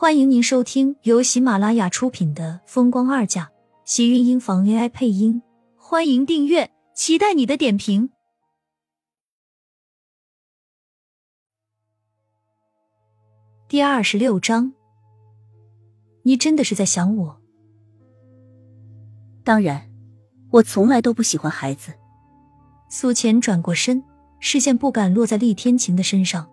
欢迎您收听由喜马拉雅出品的《风光二嫁》，喜运音房 AI 配音。欢迎订阅，期待你的点评。第二十六章，你真的是在想我？当然，我从来都不喜欢孩子。苏浅转过身，视线不敢落在厉天晴的身上。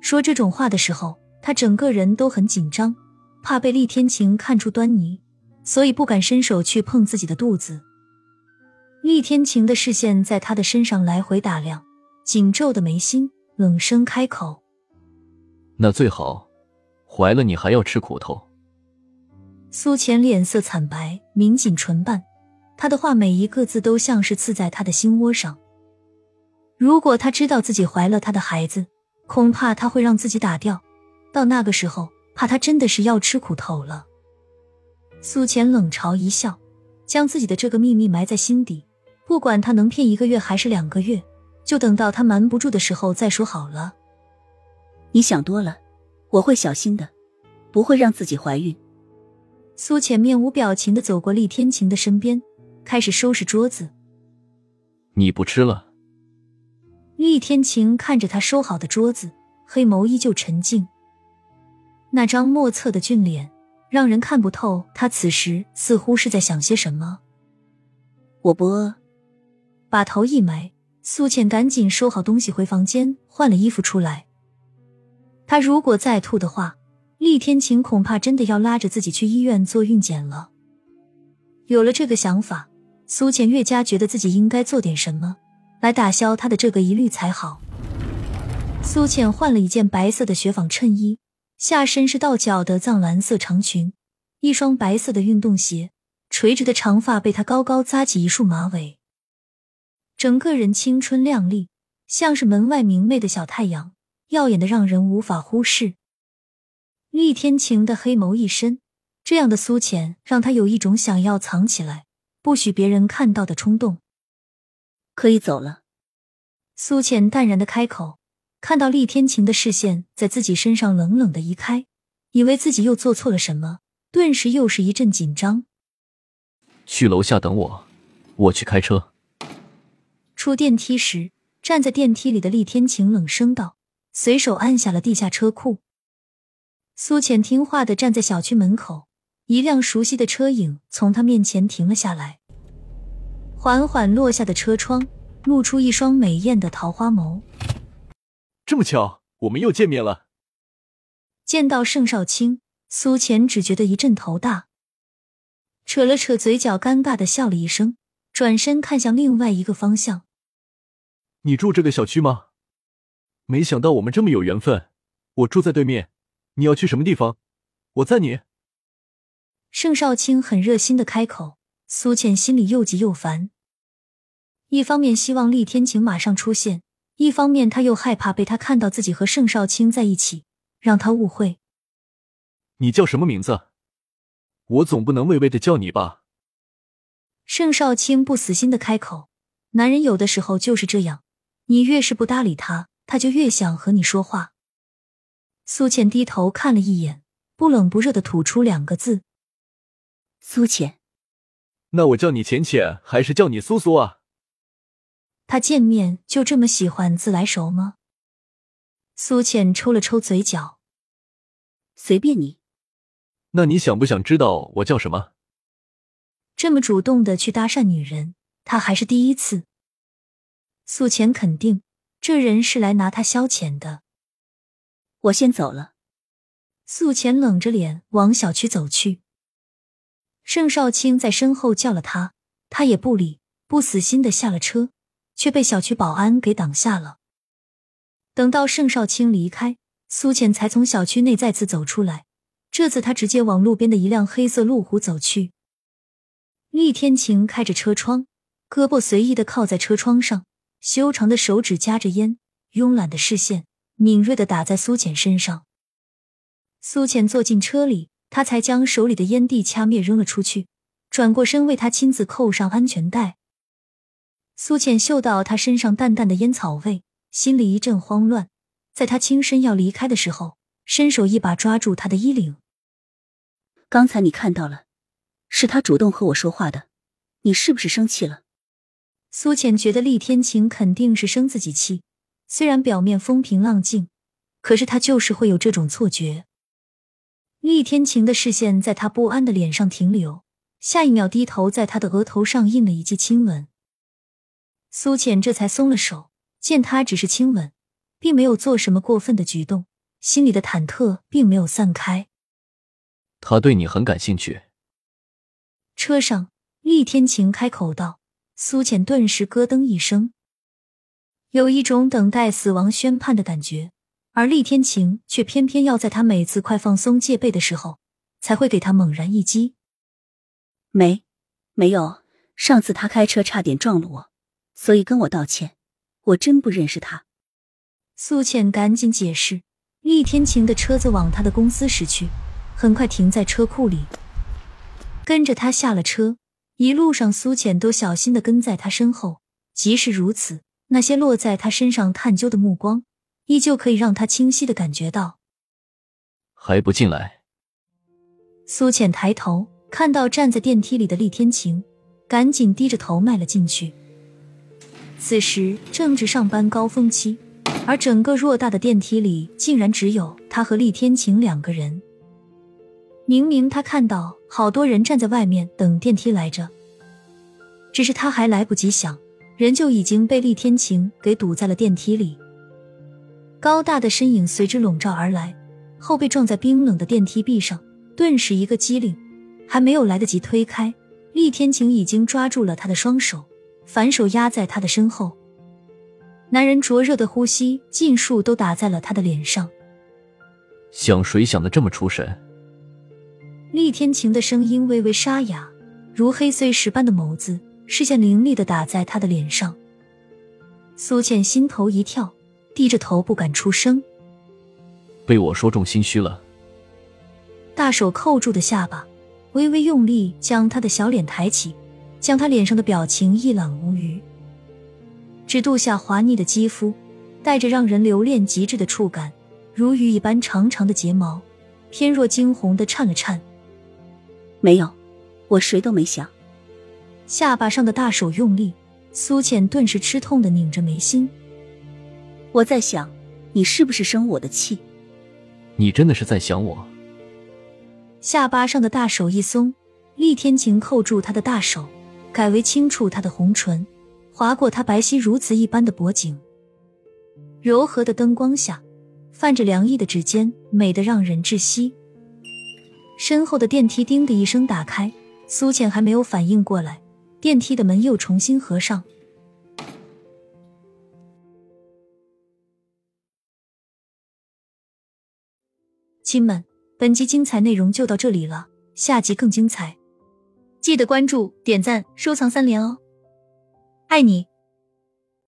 说这种话的时候，他整个人都很紧张，怕被厉天晴看出端倪，所以不敢伸手去碰自己的肚子。厉天晴的视线在他的身上来回打量，紧皱的眉心，冷声开口：“那最好，怀了你还要吃苦头。”苏浅脸色惨白，抿紧唇瓣，他的话每一个字都像是刺在他的心窝上。如果他知道自己怀了他的孩子，恐怕他会让自己打掉，到那个时候，怕他真的是要吃苦头了。苏浅冷嘲一笑，将自己的这个秘密埋在心底，不管他能骗一个月还是两个月，就等到他瞒不住的时候再说好了。你想多了，我会小心的，不会让自己怀孕。苏浅面无表情的走过厉天晴的身边，开始收拾桌子。你不吃了。厉天晴看着他收好的桌子，黑眸依旧沉静。那张莫测的俊脸，让人看不透他此时似乎是在想些什么。我不饿。把头一埋，苏浅赶紧收好东西回房间，换了衣服出来。他如果再吐的话，厉天晴恐怕真的要拉着自己去医院做孕检了。有了这个想法，苏浅越加觉得自己应该做点什么。来打消他的这个疑虑才好。苏浅换了一件白色的雪纺衬衣，下身是到脚的藏蓝色长裙，一双白色的运动鞋，垂直的长发被她高高扎起一束马尾，整个人青春靓丽，像是门外明媚的小太阳，耀眼的让人无法忽视。厉天晴的黑眸一深，这样的苏浅让他有一种想要藏起来，不许别人看到的冲动。可以走了，苏浅淡然的开口，看到厉天晴的视线在自己身上冷冷的移开，以为自己又做错了什么，顿时又是一阵紧张。去楼下等我，我去开车。出电梯时，站在电梯里的厉天晴冷声道，随手按下了地下车库。苏浅听话的站在小区门口，一辆熟悉的车影从他面前停了下来。缓缓落下的车窗，露出一双美艳的桃花眸。这么巧，我们又见面了。见到盛少卿，苏浅只觉得一阵头大，扯了扯嘴角，尴尬的笑了一声，转身看向另外一个方向。你住这个小区吗？没想到我们这么有缘分。我住在对面，你要去什么地方？我载你。盛少卿很热心的开口。苏浅心里又急又烦，一方面希望厉天晴马上出现，一方面他又害怕被他看到自己和盛少卿在一起，让他误会。你叫什么名字？我总不能畏畏的叫你吧？盛少卿不死心的开口，男人有的时候就是这样，你越是不搭理他，他就越想和你说话。苏浅低头看了一眼，不冷不热的吐出两个字：苏浅。那我叫你浅浅，还是叫你苏苏啊？他见面就这么喜欢自来熟吗？苏浅抽了抽嘴角，随便你。那你想不想知道我叫什么？这么主动的去搭讪女人，他还是第一次。苏浅肯定这人是来拿他消遣的。我先走了。苏浅冷着脸往小区走去。盛少卿在身后叫了他，他也不理，不死心的下了车，却被小区保安给挡下了。等到盛少卿离开，苏浅才从小区内再次走出来。这次他直接往路边的一辆黑色路虎走去。厉天晴开着车窗，胳膊随意的靠在车窗上，修长的手指夹着烟，慵懒的视线敏锐的打在苏浅身上。苏浅坐进车里。他才将手里的烟蒂掐灭，扔了出去，转过身为他亲自扣上安全带。苏浅嗅到他身上淡淡的烟草味，心里一阵慌乱。在他轻身要离开的时候，伸手一把抓住他的衣领。刚才你看到了，是他主动和我说话的，你是不是生气了？苏浅觉得厉天晴肯定是生自己气，虽然表面风平浪静，可是他就是会有这种错觉。厉天晴的视线在他不安的脸上停留，下一秒低头在他的额头上印了一记亲吻。苏浅这才松了手，见他只是亲吻，并没有做什么过分的举动，心里的忐忑并没有散开。他对你很感兴趣。车上，厉天晴开口道，苏浅顿时咯噔一声，有一种等待死亡宣判的感觉。而厉天晴却偏偏要在他每次快放松戒备的时候，才会给他猛然一击。没，没有，上次他开车差点撞了我，所以跟我道歉。我真不认识他。苏浅赶紧解释。厉天晴的车子往他的公司驶去，很快停在车库里。跟着他下了车，一路上苏浅都小心的跟在他身后。即使如此，那些落在他身上探究的目光。依旧可以让他清晰的感觉到，还不进来？苏浅抬头看到站在电梯里的厉天晴，赶紧低着头迈了进去。此时正值上班高峰期，而整个偌大的电梯里竟然只有他和厉天晴两个人。明明他看到好多人站在外面等电梯来着，只是他还来不及想，人就已经被厉天晴给堵在了电梯里。高大的身影随之笼罩而来，后背撞在冰冷的电梯壁上，顿时一个机灵，还没有来得及推开，厉天晴已经抓住了他的双手，反手压在他的身后。男人灼热的呼吸尽数都打在了他的脸上。想谁想的这么出神？厉天晴的声音微微沙哑，如黑碎石般的眸子，视线凌厉的打在他的脸上。苏倩心头一跳。低着头不敢出声，被我说中心虚了。大手扣住的下巴，微微用力将他的小脸抬起，将他脸上的表情一览无余。指肚下滑腻的肌肤，带着让人留恋极致的触感，如雨一般长长的睫毛，翩若惊鸿的颤了颤。没有，我谁都没想。下巴上的大手用力，苏浅顿时吃痛的拧着眉心。我在想，你是不是生我的气？你真的是在想我？下巴上的大手一松，厉天晴扣住他的大手，改为轻触他的红唇，划过他白皙如瓷一般的脖颈。柔和的灯光下，泛着凉意的指尖，美得让人窒息。身后的电梯叮的一声打开，苏浅还没有反应过来，电梯的门又重新合上。亲们，本集精彩内容就到这里了，下集更精彩，记得关注、点赞、收藏三连哦，爱你！